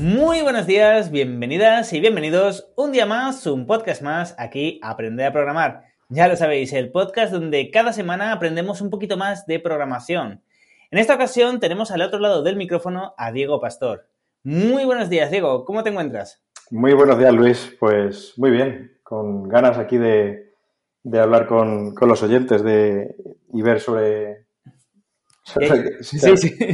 Muy buenos días, bienvenidas y bienvenidos un día más, un podcast más aquí Aprender a Programar. Ya lo sabéis, el podcast donde cada semana aprendemos un poquito más de programación. En esta ocasión tenemos al otro lado del micrófono a Diego Pastor. Muy buenos días, Diego, ¿cómo te encuentras? Muy buenos días, Luis. Pues muy bien, con ganas aquí de, hablar con, los oyentes de, y ver sobre... sí, sí.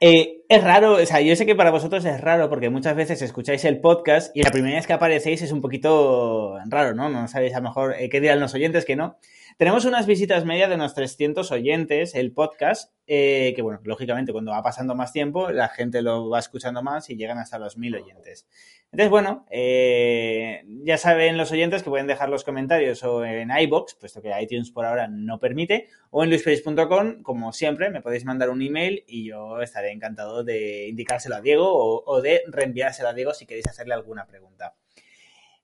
Eh, es raro, o sea, yo sé que para vosotros es raro porque muchas veces escucháis el podcast y la primera vez que aparecéis es un poquito raro, ¿no? No sabéis a lo mejor eh, qué dirán los oyentes que no. Tenemos unas visitas medias de unos 300 oyentes, el podcast, eh, que bueno, lógicamente cuando va pasando más tiempo, la gente lo va escuchando más y llegan hasta los 1000 oyentes. Entonces, bueno, eh, ya saben los oyentes que pueden dejar los comentarios o en iBox, puesto que iTunes por ahora no permite, o en luisferis.com, como siempre, me podéis mandar un email y yo estaré encantado de indicárselo a Diego o, de reenviárselo a Diego si queréis hacerle alguna pregunta.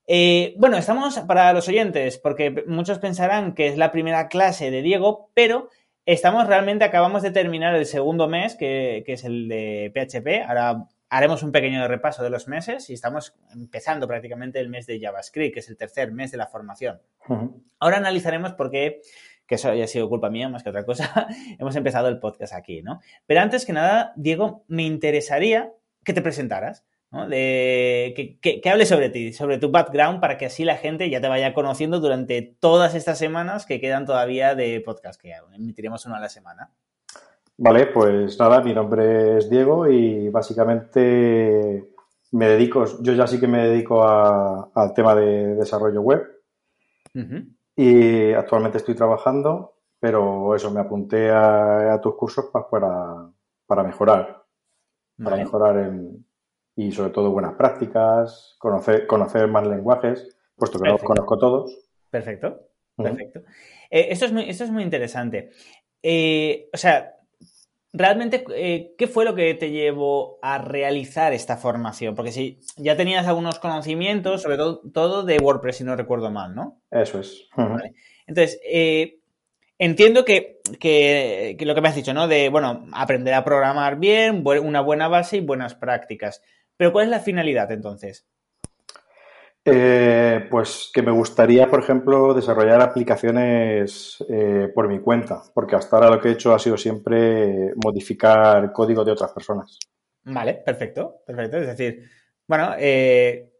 Eh, bueno, estamos para los oyentes, porque muchos pensarán que es la primera clase de Diego, pero estamos realmente, acabamos de terminar el segundo mes, que, es el de PHP. Ahora haremos un pequeño repaso de los meses y estamos empezando prácticamente el mes de JavaScript, que es el tercer mes de la formación. Ahora analizaremos por qué, que eso haya sido culpa mía más que otra cosa, hemos empezado el podcast aquí, ¿no? Pero antes que nada, Diego, me interesaría que te presentaras. De, que, que, hable sobre ti, sobre tu background, para que así la gente ya te vaya conociendo durante todas estas semanas que quedan todavía de podcast, que emitiremos uno a la semana. Vale, pues nada, mi nombre es Diego y básicamente me dedico, yo ya sí que me dedico al tema de desarrollo web y actualmente estoy trabajando, pero eso, me apunté a, tus cursos para, para mejorar, para mejorar en, y sobre todo buenas prácticas, conocer, conocer más lenguajes, puesto que los conozco todos. Perfecto, perfecto. Eh, esto, es muy, esto es muy interesante. Eh, o sea, realmente, eh, ¿qué fue lo que te llevó a realizar esta formación? Porque si ya tenías algunos conocimientos, sobre todo, todo de WordPress, si no recuerdo mal, ¿no? Eso es. Entonces, entiendo que, que, que, lo que me has dicho, ¿no? De, bueno, aprender a programar bien, una buena base y buenas prácticas. Pero ¿cuál es la finalidad entonces? Eh, pues que me gustaría, por ejemplo, desarrollar aplicaciones eh, por mi cuenta, porque hasta ahora lo que he hecho ha sido siempre modificar código de otras personas. Vale, perfecto, perfecto. Es decir, bueno, eh,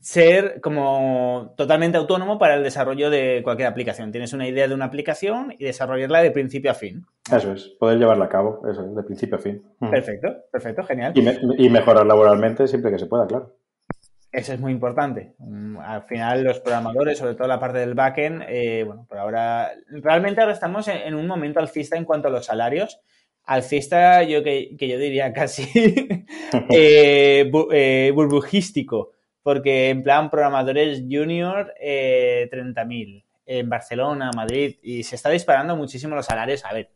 ser como totalmente autónomo para el desarrollo de cualquier aplicación. Tienes una idea de una aplicación y desarrollarla de principio a fin. Eso es, poder llevarla a cabo, eso de principio a fin. Perfecto, perfecto, genial. Y, mejorar laboralmente siempre que se pueda, claro. Eso es muy importante. Mm, al final, los programadores, sobre todo la parte del backend, eh, bueno, por ahora, realmente ahora estamos en, un momento alcista en cuanto a los salarios. Alcista, yo que, yo diría casi eh, eh, burbujístico porque en plan programadores junior, eh, 30.000 en Barcelona, Madrid, y se está disparando muchísimo los salarios. A ver,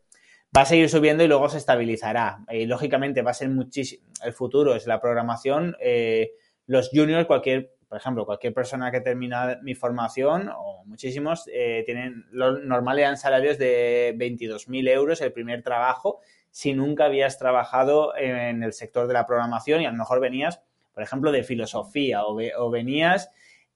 va a seguir subiendo y luego se estabilizará. Y lógicamente va a ser muchísimo, el futuro es la programación. Eh, los juniors, cualquier, por ejemplo, cualquier persona que termina mi formación, o muchísimos, eh, tienen, lo normal eran salarios de 22.000 euros el primer trabajo, si nunca habías trabajado en el sector de la programación y a lo mejor venías por ejemplo, de filosofía o, venías,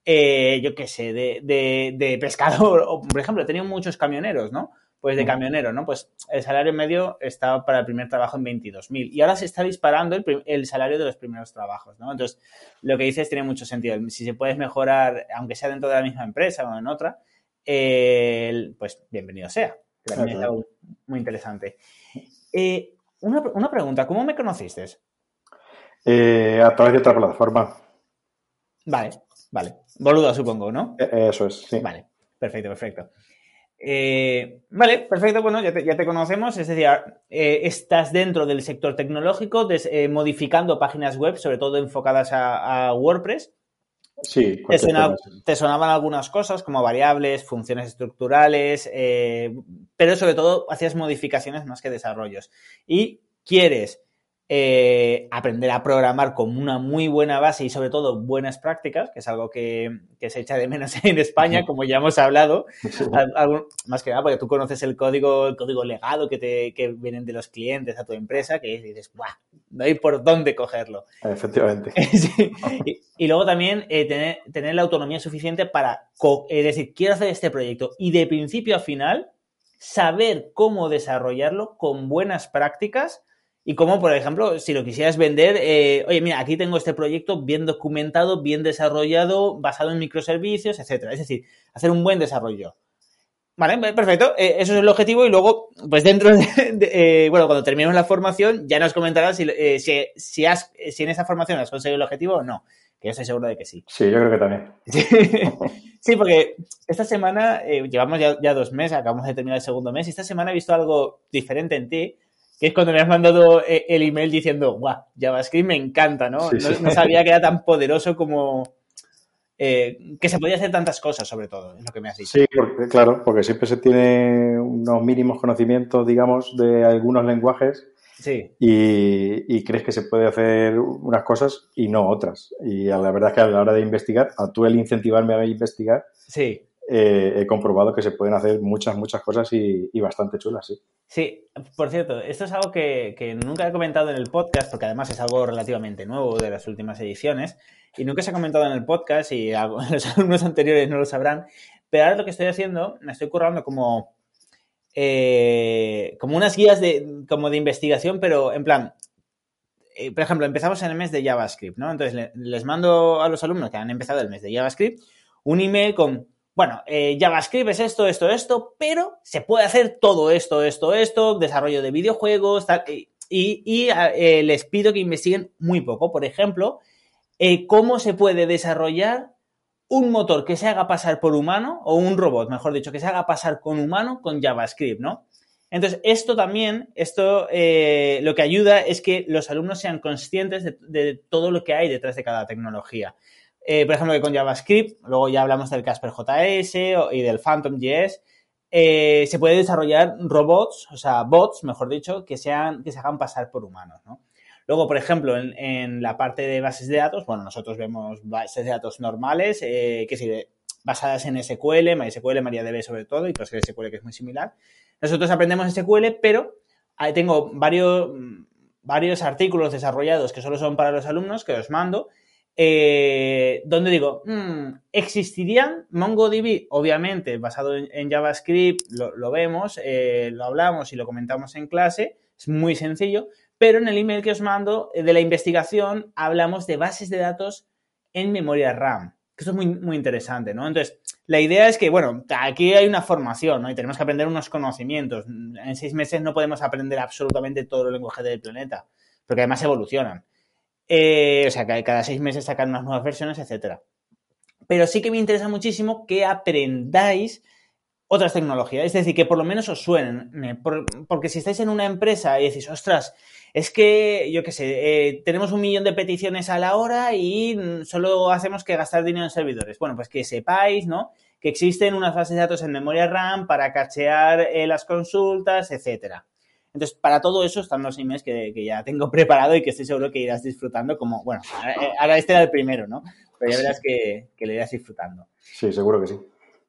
eh, yo qué sé, de, pescador, o por ejemplo, he tenido muchos camioneros, ¿no? pues de camionero, ¿no? Pues el salario medio estaba para el primer trabajo en 22.000 y ahora se está disparando el, salario de los primeros trabajos, ¿no? Entonces, lo que dices tiene mucho sentido. Si se puede mejorar, aunque sea dentro de la misma empresa o en otra, pues bienvenido sea. es algo muy interesante. Eh, una, pregunta, ¿cómo me conociste? Eh, a través de otra plataforma. Vale, vale. Boluda, supongo, ¿no? Eh, eso es, sí. Vale, perfecto, perfecto. Eh, vale, perfecto, bueno, ya te, conocemos, es decir, eh, estás dentro del sector tecnológico, modificando páginas web, sobre todo enfocadas a, WordPress. Sí, te, sonaban algunas cosas como variables, funciones estructurales, pero sobre todo hacías modificaciones más que desarrollos. Y quieres eh, aprender a programar con una muy buena base y sobre todo buenas prácticas, que es algo que, se echa de menos en España, como ya hemos hablado, más que nada porque tú conoces el código, el código legado que, te, que vienen de los clientes a tu empresa, que dices, ¡buah! No hay por dónde cogerlo. Efectivamente. y, luego también eh, tener, tener, la autonomía suficiente para, es decir, quiero hacer este proyecto y de principio a final saber cómo desarrollarlo con buenas prácticas y como, por ejemplo, si lo quisieras vender, eh, oye, mira, aquí tengo este proyecto bien documentado, bien desarrollado, basado en microservicios, etcétera. Es decir, hacer un buen desarrollo. Vale, perfecto. Eh, eso es el objetivo y luego, pues dentro de, eh, bueno, cuando terminemos la formación, ya nos comentarás si, si, si, has, si en esa formación has conseguido el objetivo o no. Que yo estoy seguro de que sí. Sí, yo creo que también. sí, porque esta semana, llevamos ya, ya, dos meses, acabamos de terminar el segundo mes, y esta semana he visto algo diferente en ti que es cuando me has mandado eh, el email diciendo, guau, JavaScript me encanta, ¿no? no, sabía que era tan poderoso como... Eh, que se podía hacer tantas cosas, sobre todo, es lo que me has dicho. Sí, claro, porque siempre se tiene unos mínimos conocimientos, digamos, de algunos lenguajes. Sí. Y, crees que se puede hacer unas cosas y no otras. Y la verdad es que a la hora de investigar, a tú el incentivarme a investigar, sí. Eh, he comprobado que se pueden hacer muchas, muchas cosas y, bastante chulas, sí. Sí, por cierto, esto es algo que, nunca he comentado en el podcast, porque además es algo relativamente nuevo de las últimas ediciones, y nunca se ha comentado en el podcast y los alumnos anteriores no lo sabrán, pero ahora lo que estoy haciendo, me estoy currando como, eh, como unas guías de, como de investigación, pero en plan, eh, por ejemplo, empezamos en el mes de JavaScript, ¿no? Entonces les mando a los alumnos que han empezado el mes de JavaScript un email con bueno, eh, JavaScript es esto, esto, esto, pero se puede hacer todo esto, esto, esto, desarrollo de videojuegos, tal, y, eh, les pido que investiguen muy poco. Por ejemplo, eh, cómo se puede desarrollar un motor que se haga pasar por humano, o un robot, mejor dicho, que se haga pasar con humano con JavaScript, ¿no? Entonces, esto también, esto lo que ayuda es que los alumnos sean conscientes de todo lo que hay detrás de cada tecnología. Eh, por ejemplo, que con JavaScript, luego ya hablamos del Casper JS y del Phantom JS, eh, se puede desarrollar robots, o sea, bots, mejor dicho, que, sean, que se hagan pasar por humanos, ¿no? Luego, por ejemplo, en, la parte de bases de datos, bueno, nosotros vemos bases de datos normales, eh, que sí, basadas en SQL, MySQL, MariaDB sobre todo, y PostgreSQL que es muy similar. Nosotros aprendemos SQL, pero tengo varios, varios artículos desarrollados que solo son para los alumnos que os mando eh, donde digo, mm, ¿existirían MongoDB? Obviamente, basado en, JavaScript, lo, vemos, eh, lo hablamos y lo comentamos en clase, es muy sencillo, pero en el email que os mando eh, de la investigación hablamos de bases de datos en memoria RAM, que esto es muy, muy interesante, ¿no? Entonces, la idea es que, bueno, aquí hay una formación. Y tenemos que aprender unos conocimientos. En seis meses no podemos aprender absolutamente todo el lenguaje del planeta, porque además evolucionan. Eh, o sea, que cada seis meses sacan unas nuevas versiones, etcétera. Pero sí que me interesa muchísimo que aprendáis otras tecnologías, es decir, que por lo menos os suenen, porque si estáis en una empresa y decís, ostras, es que, yo qué sé, eh, tenemos un millón de peticiones a la hora y solo hacemos que gastar dinero en servidores. Bueno, pues que sepáis, ¿no? Que existen unas bases de datos en memoria RAM para cachear eh, las consultas, etcétera. Entonces, para todo eso están los emails que, ya tengo preparado y que estoy seguro que irás disfrutando como, bueno, ahora este era el primero, ¿no? Pero ya verás que, que le irás disfrutando. Sí, seguro que sí.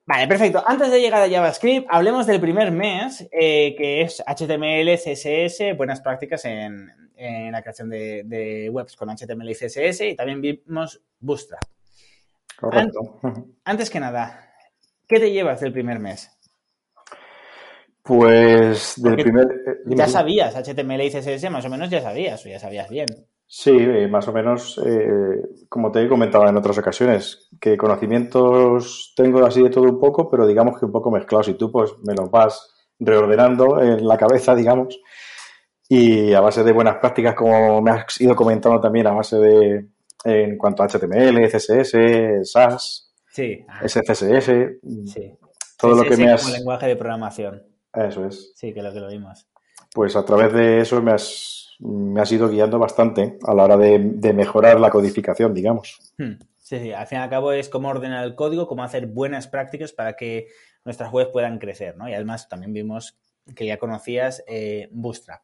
Vale, perfecto. Antes de llegar a JavaScript, hablemos del primer mes, eh, que es HTML, CSS, buenas prácticas en, la creación de, webs con HTML y CSS, y también vimos Bootstrap. Correcto. antes que nada, ¿qué te llevas del primer mes? Pues del primer... Eh, ya sabías HTML y CSS, más o menos ya sabías, o ya sabías bien. Sí, eh, más o menos, eh, como te he comentado en otras ocasiones, que conocimientos tengo así de todo un poco, pero digamos que un poco mezclados y tú pues me los vas reordenando en la cabeza, digamos, y a base de buenas prácticas, como me has ido comentando también, a base de, en cuanto a HTML, CSS, SAS, sí. SCSS, sí. todo lo que me has... Como lenguaje de programación. Eso es. Sí, que lo que lo vimos. Pues a través de eso me has me has ido guiando bastante a la hora de, mejorar la codificación, digamos. Hmm. Sí, sí, al fin y al cabo es cómo ordenar el código, cómo hacer buenas prácticas para que nuestras webs puedan crecer, ¿no? Y además también vimos que ya conocías eh, Bootstrap.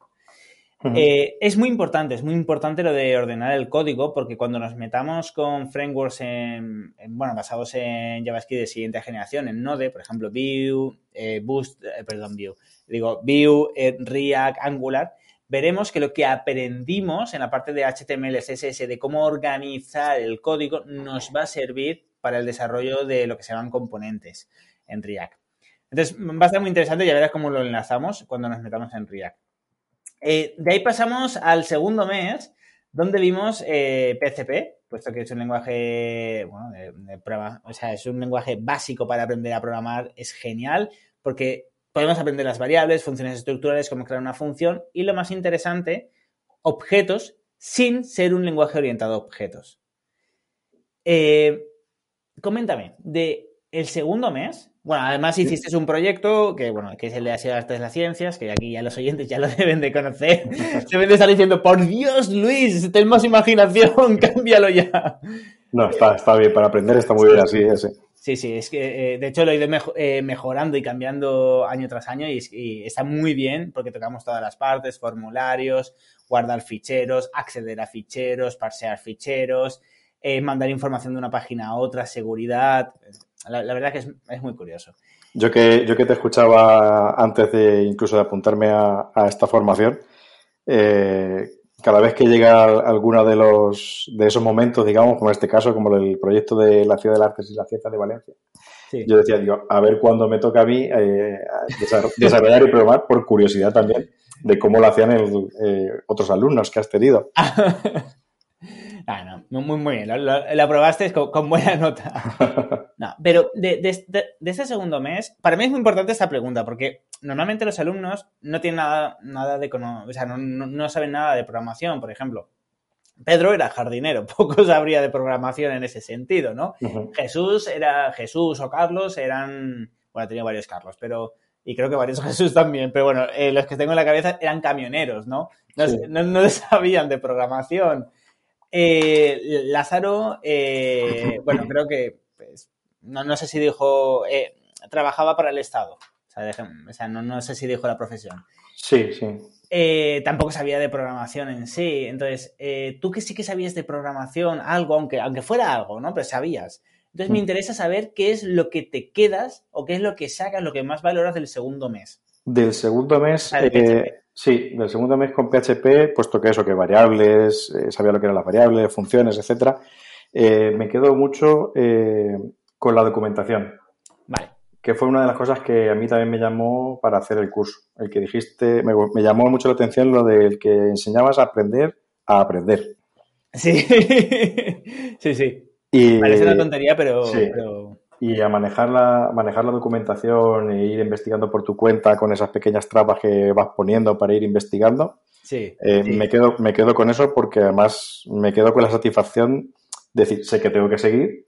Eh, es muy importante, es muy importante lo de ordenar el código porque cuando nos metamos con frameworks en, bueno, basados en JavaScript de siguiente generación, en Node, por ejemplo, Vue, eh, Boost, perdón, Vue, digo Vue, React, Angular, veremos que lo que aprendimos en la parte de HTML, CSS, de cómo organizar el código, nos va a servir para el desarrollo de lo que se llaman componentes en React. Entonces, va a estar muy interesante, ya verás cómo lo enlazamos cuando nos metamos en React. Eh, de ahí pasamos al segundo mes, donde vimos eh, puesto que es un lenguaje, bueno, es un lenguaje básico para aprender a programar, es genial, porque Podemos aprender las variables, funciones estructurales, cómo crear una función y lo más interesante, objetos sin ser un lenguaje orientado a objetos. Eh, coméntame, de el segundo mes, bueno, además hiciste un proyecto que, bueno, que es el de Artes de las Ciencias, que aquí ya los oyentes ya lo deben de conocer. Deben de estar diciendo, por Dios, Luis, ten más imaginación, cámbialo ya. No, está, está bien, para aprender está muy bien así, ese. Sí, sí, es que eh, de hecho lo he ido eh, mejorando y cambiando año tras año y, está muy bien porque tocamos todas las partes, formularios, guardar ficheros, acceder a ficheros, parsear ficheros, eh, mandar información de una página a otra, seguridad. La, verdad que es, muy curioso. Yo que, yo que te escuchaba antes de incluso de apuntarme a, esta formación, cada vez que llega alguno de los de esos momentos, digamos, como en este caso, como el proyecto de la Ciudad del Artes y la Ciencia de Valencia, yo decía, digo, a ver cuándo me toca a mí eh, desarrollar y probar por curiosidad también de cómo lo hacían eh, otros alumnos que has tenido. Ah, no, muy, muy bien, lo, aprobaste con, buena nota. No, pero de, de, este segundo mes, para mí es muy importante esta pregunta, porque normalmente los alumnos no tienen nada, nada de, o sea, no, saben nada de programación, por ejemplo. Pedro era jardinero, poco sabría de programación en ese sentido, ¿no? Jesús era, Jesús o Carlos eran, bueno, tenía varios Carlos, pero, y creo que varios Jesús también, pero bueno, eh, los que tengo en la cabeza eran camioneros, ¿no? No, no sabían de programación. Eh, Lázaro, eh, bueno, creo que, pues, no, sé si dijo, eh, trabajaba para el Estado. O sea, no, sé si dijo la profesión. Sí, sí. tampoco sabía de programación en sí. Entonces, tú que sí que sabías de programación, algo, aunque, aunque fuera algo, ¿no? Pero sabías. Entonces, me mm. interesa saber qué es lo que te quedas o qué es lo que sacas, lo que más valoras del segundo mes. Del segundo mes, Sí, del segundo mes con PHP, puesto que eso, que variables, eh, sabía lo que eran las variables, funciones, etcétera, eh, me quedo mucho eh, con la documentación. Vale. Que fue una de las cosas que a mí también me llamó para hacer el curso. El que dijiste, me, llamó mucho la atención lo del que enseñabas a aprender a aprender. Sí, sí, sí. Y, Parece una tontería, pero y a manejar la, manejar la documentación e ir investigando por tu cuenta con esas pequeñas trabas que vas poniendo para ir investigando. Sí, eh, Me, quedo, me quedo con eso porque además me quedo con la satisfacción de decir, sé que tengo que seguir,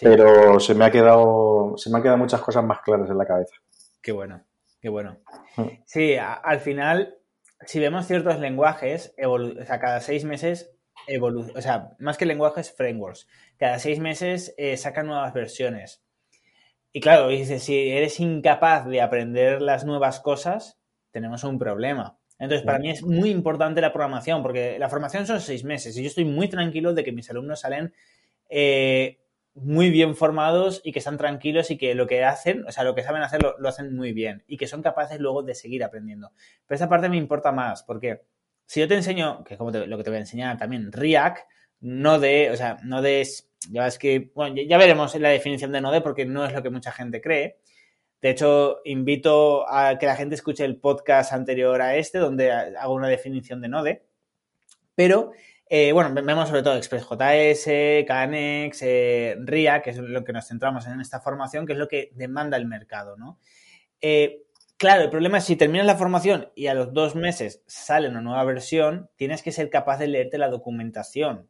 pero se me, ha quedado, se me han quedado muchas cosas más claras en la cabeza. Qué bueno, qué bueno. Mm. Sí, al final, si vemos ciertos lenguajes, o sea, cada seis meses o sea, más que lenguajes, frameworks. Cada seis meses eh, sacan nuevas versiones. Y claro, dice, si eres incapaz de aprender las nuevas cosas, tenemos un problema. Entonces, para mí es muy importante la programación, porque la formación son seis meses y yo estoy muy tranquilo de que mis alumnos salen eh, muy bien formados y que están tranquilos y que lo que hacen, o sea, lo que saben hacer lo, lo hacen muy bien y que son capaces luego de seguir aprendiendo. Pero esa parte me importa más, porque si yo te enseño, que es como lo que te voy a enseñar también, React, Node, o sea, Node es, ya es que, bueno, ya veremos la definición de Node porque no es lo que mucha gente cree. De hecho, invito a que la gente escuche el podcast anterior a este, donde hago una definición de Node. Pero, eh, bueno, vemos sobre todo ExpressJS, Canex, eh, RIA, que es lo que nos centramos en esta formación, que es lo que demanda el mercado, ¿no? Eh, claro, el problema es si terminas la formación y a los dos meses sale una nueva versión, tienes que ser capaz de leerte la documentación.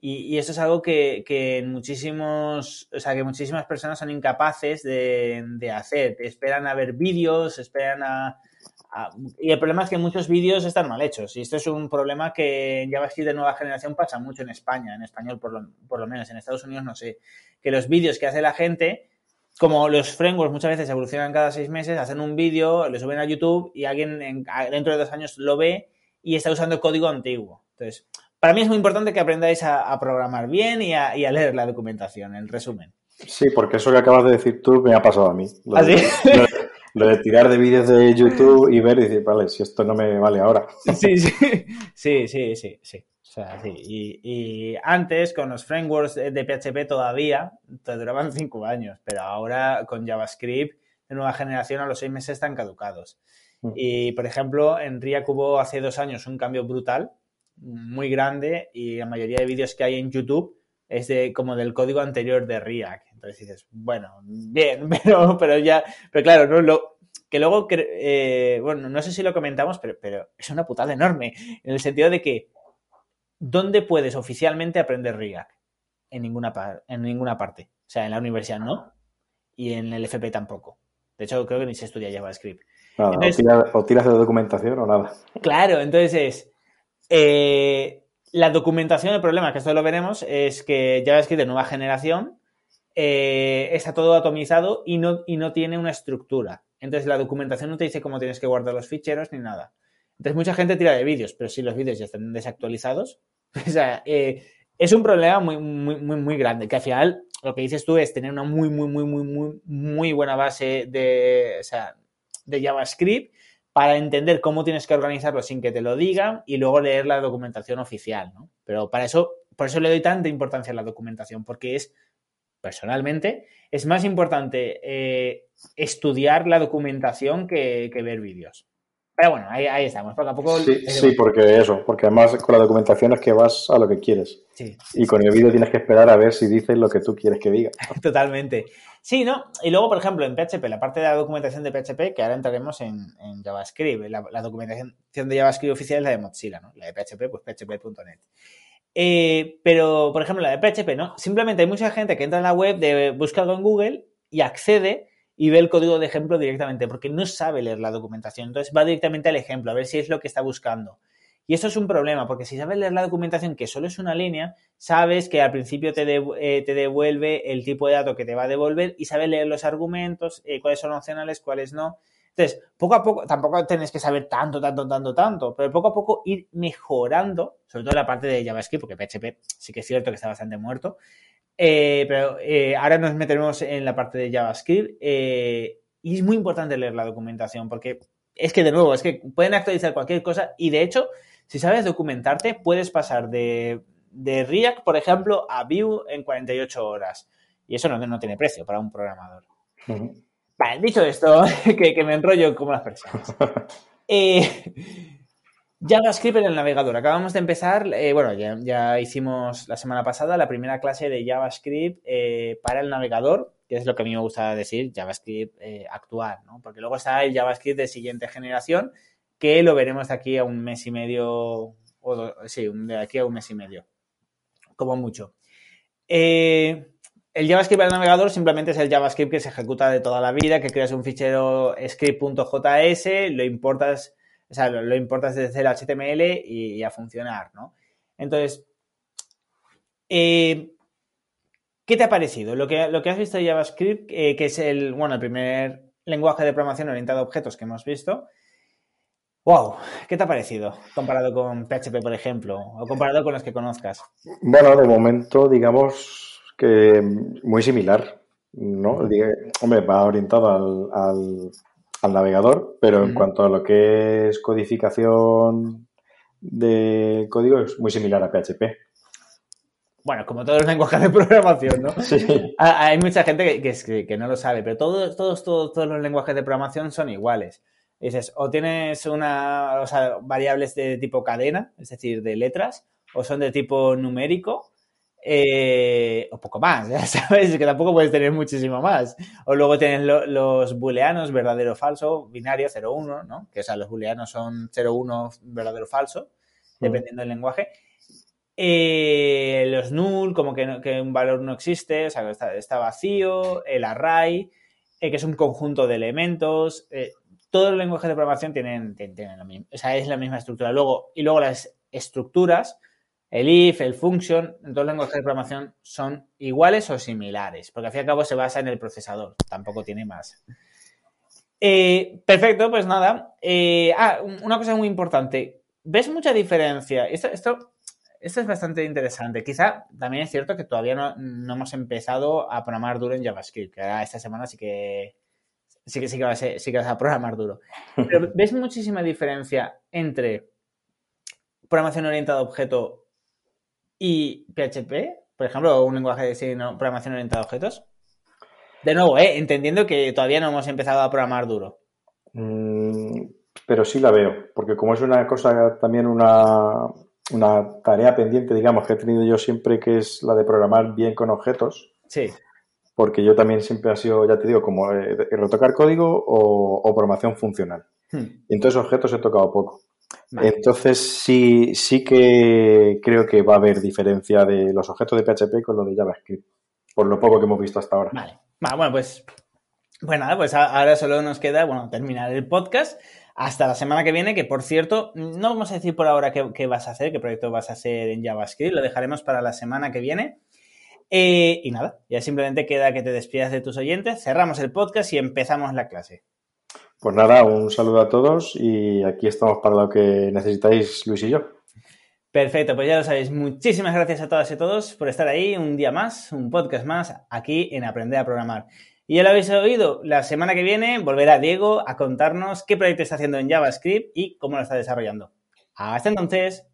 Y, eso es algo que, en muchísimos, o sea, que muchísimas personas son incapaces de, hacer. Esperan a ver vídeos, esperan a, Y el problema es que muchos vídeos están mal hechos. Y esto es un problema que en JavaScript de nueva generación pasa mucho en España, en español por lo, menos. En Estados Unidos no sé. Que los vídeos que hace la gente como los frameworks muchas veces evolucionan cada seis meses, hacen un vídeo, lo suben a YouTube y alguien dentro de dos años lo ve y está usando código antiguo. Entonces, para mí es muy importante que aprendáis a, programar bien y a, leer la documentación, el resumen. Sí, porque eso que acabas de decir tú me ha pasado a mí. Lo, ¿Ah, de, lo, de tirar de vídeos de YouTube y ver y decir, vale, si esto no me vale ahora. Sí, sí, sí, sí, sí, sí. O sea, sí. Y, antes, con los frameworks de, PHP todavía, te duraban cinco años, pero ahora con JavaScript de nueva generación a los seis meses están caducados. Mm. Y, por ejemplo, en React hubo hace dos años un cambio brutal muy grande y la mayoría de vídeos que hay en YouTube es de como del código anterior de React. Entonces dices, bueno, bien, pero, pero ya, pero claro, no lo que luego, eh, bueno, no sé si lo comentamos, pero, pero es una putada enorme, en el sentido de que, ¿dónde puedes oficialmente aprender React? En ninguna, en ninguna parte. O sea, en la universidad no, y en el FP tampoco. De hecho, creo que ni se estudia JavaScript. o, tiras, de documentación o nada. Claro, entonces es, eh, la documentación, el problema, que esto lo veremos, es que JavaScript de nueva generación eh, está todo atomizado y no, y no tiene una estructura. Entonces la documentación no te dice cómo tienes que guardar los ficheros ni nada. Entonces mucha gente tira de vídeos, pero si los vídeos ya están desactualizados, o sea, eh, es un problema muy, muy, muy, muy grande, que al final lo que dices tú es tener una muy, muy, muy, muy, muy, muy buena base de, de JavaScript para entender cómo tienes que organizarlo sin que te lo digan y luego leer la documentación oficial, ¿no? Pero para eso, por eso le doy tanta importancia a la documentación, porque es, personalmente, es más importante eh, estudiar la documentación que ver vídeos. Pero bueno, ahí, estamos, poco a poco. Sí, porque eso, porque además con la documentación es que vas a lo que quieres. Sí. Y con el vídeo tienes que esperar a ver si dices lo que tú quieres que diga. Totalmente. Sí, ¿no? Y luego, por ejemplo, en PHP, la parte de la documentación de PHP, que ahora entraremos en, JavaScript. La, documentación de JavaScript oficial es la de Mozilla, ¿no? La de PHP, pues php.net. Eh, pero, por ejemplo, la de PHP, ¿no? Simplemente hay mucha gente que entra en la web, de, busca algo en Google y accede y ve el código de ejemplo directamente, porque no sabe leer la documentación. Entonces va directamente al ejemplo, a ver si es lo que está buscando. Y eso es un problema, porque si sabes leer la documentación, que solo es una línea, sabes que al principio te, eh, te devuelve el tipo de dato que te va a devolver y sabes leer los argumentos, eh, cuáles son opcionales, cuáles no. Entonces, poco a poco, tampoco tienes que saber tanto, tanto, tanto, tanto, pero poco a poco ir mejorando, sobre todo la parte de JavaScript, porque PHP sí que es cierto que está bastante muerto, eh, pero eh, ahora nos meteremos en la parte de JavaScript eh, y es muy importante leer la documentación porque es que de nuevo, es que pueden actualizar cualquier cosa y de hecho, si sabes documentarte, puedes pasar de, React, por ejemplo, a Vue en 48 horas. Y eso no, no tiene precio para un programador. Vale, dicho esto, que, que, me enrollo como las personas. JavaScript en el navegador. Acabamos de empezar, eh, bueno, ya, hicimos la semana pasada la primera clase de JavaScript eh, para el navegador, que es lo que a mí me gusta decir, JavaScript eh, actual, ¿no? Porque luego está el JavaScript de siguiente generación, que lo veremos de aquí a un mes y medio, sí, de aquí a un mes y medio, como mucho. el JavaScript para el navegador simplemente es el JavaScript que se ejecuta de toda la vida, que creas un fichero script.js, lo importas o sea, lo, importas desde el HTML y, a funcionar, ¿no? Entonces, eh, ¿qué te ha parecido? Lo que, lo que has visto de JavaScript, eh, que es el, bueno, el primer lenguaje de programación orientado a objetos que hemos visto. Wow, ¿qué te ha parecido comparado con PHP, por ejemplo, o comparado con los que conozcas? Bueno, de momento, digamos que muy similar, ¿no? Hombre, va orientado al navegador, pero en cuanto a lo que es codificación de código es muy similar a PHP. bueno, como todos los lenguajes de programación, ¿no? Sí. Hay mucha gente que, que, no lo sabe, pero todos, todos, todos, todos los lenguajes de programación son iguales. Dices, o tienes una, o sea, variables de tipo cadena, es decir, de letras, o son de tipo numérico, eh, o poco más, ya sabes, que tampoco puedes tener muchísimo más. O luego tienes los booleanos, verdadero falso, binario, 0-1, ¿no? Que o sea, los booleanos son 0-1, verdadero falso, mm. dependiendo del lenguaje. Eh, los null, como que, que, un valor no existe, o sea, está, está vacío, el array, eh, que es un conjunto de elementos. todos los lenguajes de programación tienen, tienen, la misma, o sea, es la misma estructura. Luego, y luego las estructuras, el if, el function, en los lenguajes de programación son iguales o similares, porque al fin y al cabo se basa en el procesador, tampoco tiene más. Eh, perfecto, pues nada. Eh, ah, una cosa muy importante. ¿Ves mucha diferencia? Esto, esto, esto, es bastante interesante. Quizá también es cierto que todavía no, hemos empezado a programar duro en JavaScript, que esta semana sí que sí que, sí que, vas, a, sí que vas a programar duro. Pero ¿ves muchísima diferencia entre programación orientada a objeto y PHP, por ejemplo, un lenguaje de programación orientada a objetos? De nuevo, ¿eh? entendiendo que todavía no hemos empezado a programar duro. Mm, pero sí la veo, porque como es una cosa, también una, una tarea pendiente, digamos, que he tenido yo siempre, que es la de programar bien con objetos. Sí. Porque yo también siempre ha sido, ya te digo, como eh, retocar código o, programación funcional. Hmm. Y entonces objetos he tocado poco. Entonces sí, sí que creo que va a haber diferencia de los objetos de PHP con los de JavaScript, por lo poco que hemos visto hasta ahora. Vale, bueno, pues, pues nada, pues ahora solo nos queda, bueno, terminar el podcast hasta la semana que viene, que por cierto, no vamos a decir por ahora qué, vas a hacer, qué proyecto vas a hacer en JavaScript, lo dejaremos para la semana que viene. Eh, y nada, ya simplemente queda que te despidas de tus oyentes, cerramos el podcast y empezamos la clase. Pues nada, un saludo a todos y aquí estamos para lo que necesitáis Luis y yo. Perfecto, pues ya lo sabéis. Muchísimas gracias a todas y todos por estar ahí un día más, un podcast más aquí en Aprender a Programar. Y ya lo habéis oído, la semana que viene volverá Diego a contarnos qué proyecto está haciendo en JavaScript y cómo lo está desarrollando. Hasta entonces.